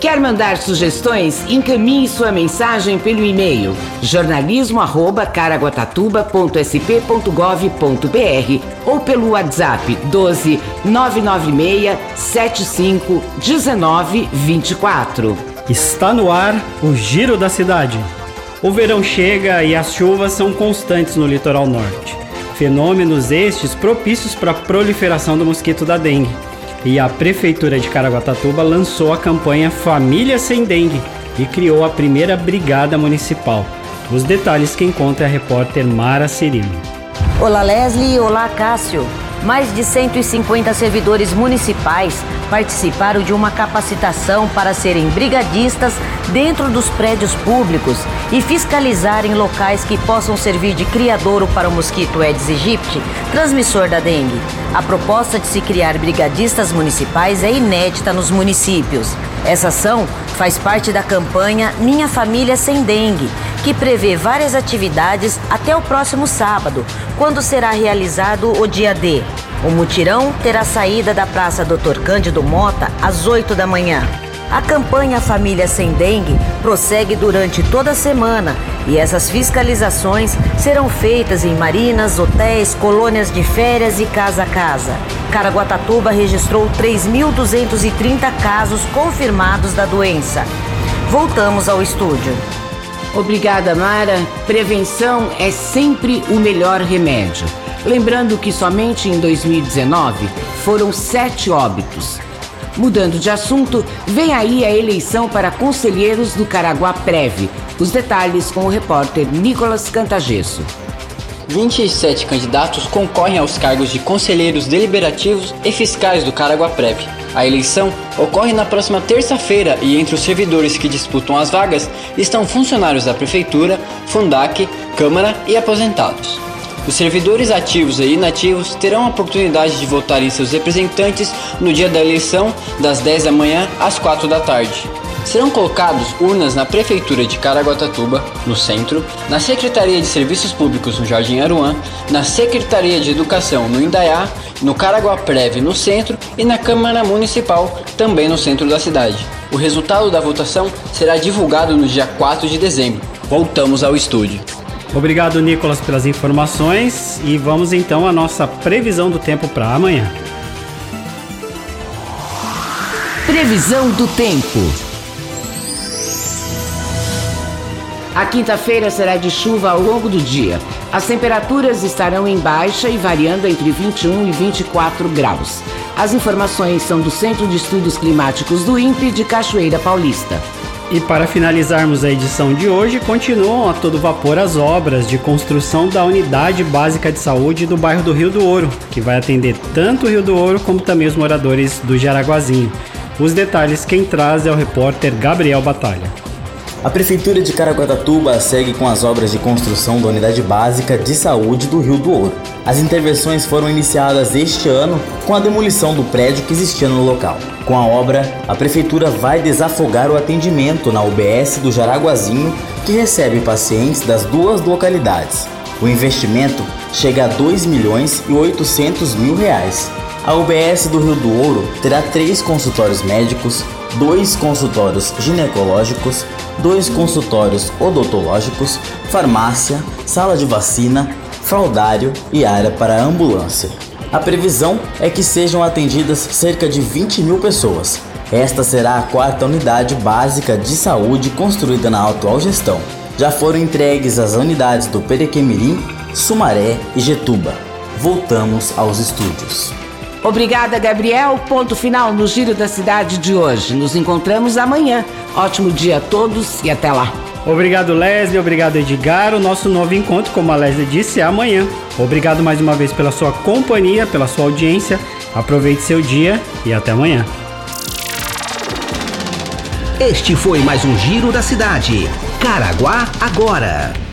Quer mandar sugestões? Encaminhe sua mensagem pelo e-mail jornalismo@caraguatatuba.sp.gov.br ou pelo WhatsApp 12 996 75 19 24. Está no ar o Giro da Cidade. O verão chega e as chuvas são constantes no litoral norte. Fenômenos estes propícios para a proliferação do mosquito da dengue e a Prefeitura de Caraguatatuba lançou a campanha Família Sem Dengue e criou a primeira Brigada Municipal. Os detalhes que encontra a repórter Mara Cirino. Olá Leslie, olá Cássio. Mais de 150 servidores municipais participaram de uma capacitação para serem brigadistas dentro dos prédios públicos e fiscalizarem locais que possam servir de criadouro para o mosquito Aedes aegypti, transmissor da dengue. A proposta de se criar brigadistas municipais é inédita nos municípios. Essa ação faz parte da campanha Minha Família Sem Dengue, que prevê várias atividades até o próximo sábado, quando será realizado o dia D. O mutirão terá saída da Praça Dr. Cândido Mota às 8 da manhã. A campanha Família Sem Dengue prossegue durante toda a semana e essas fiscalizações serão feitas em marinas, hotéis, colônias de férias e casa a casa. Caraguatatuba registrou 3.230 casos confirmados da doença. Voltamos ao estúdio. Obrigada, Mara. Prevenção é sempre o melhor remédio. Lembrando que somente em 2019 foram sete óbitos. Mudando de assunto, vem aí a eleição para conselheiros do Caraguá Preve. Os detalhes com o repórter Nicolas Cantagesso. 27 candidatos concorrem aos cargos de conselheiros deliberativos e fiscais do Caraguá Preve. A eleição ocorre na próxima terça-feira e entre os servidores que disputam as vagas estão funcionários da Prefeitura, Fundac, Câmara e aposentados. Os servidores ativos e inativos terão a oportunidade de votar em seus representantes no dia da eleição, das 10 da manhã às 4 da tarde. Serão colocados urnas na Prefeitura de Caraguatatuba, no centro, na Secretaria de Serviços Públicos no Jardim Aruã, na Secretaria de Educação no Indaiá, no Caraguapreve no centro e na Câmara Municipal, também no centro da cidade. O resultado da votação será divulgado no dia 4 de dezembro. Voltamos ao estúdio. Obrigado, Nicolas, pelas informações e vamos então à nossa previsão do tempo para amanhã. Previsão do tempo. A quinta-feira será de chuva ao longo do dia. As temperaturas estarão em baixa e variando entre 21 e 24 graus. As informações são do Centro de Estudos Climáticos do INPE de Cachoeira Paulista. E para finalizarmos a edição de hoje, continuam a todo vapor as obras de construção da Unidade Básica de Saúde do bairro do Rio do Ouro, que vai atender tanto o Rio do Ouro como também os moradores do Jaraguazinho. Os detalhes quem traz é o repórter Gabriel Batalha. A Prefeitura de Caraguatatuba segue com as obras de construção da Unidade Básica de Saúde do Rio do Ouro. As intervenções foram iniciadas este ano com a demolição do prédio que existia no local. Com a obra, a Prefeitura vai desafogar o atendimento na UBS do Jaraguazinho, que recebe pacientes das duas localidades. O investimento chega a 2 milhões e 800 mil reais. A UBS do Rio do Ouro terá três consultórios médicos, dois consultórios ginecológicos, dois consultórios odontológicos, farmácia, sala de vacina, fraudário e área para ambulância. A previsão é que sejam atendidas cerca de 20 mil pessoas. Esta será a quarta unidade básica de saúde construída na atual gestão. Já foram entregues as unidades do Perequemirim, Sumaré e Getuba. Voltamos aos estúdios. Obrigada, Gabriel. Ponto final no Giro da Cidade de hoje. Nos encontramos amanhã. Ótimo dia a todos e até lá. Obrigado, Leslie. Obrigado, Edgar. O nosso novo encontro, como a Leslie disse, é amanhã. Obrigado mais uma vez pela sua companhia, pela sua audiência. Aproveite seu dia e até amanhã. Este foi mais um Giro da Cidade. Caraguá agora.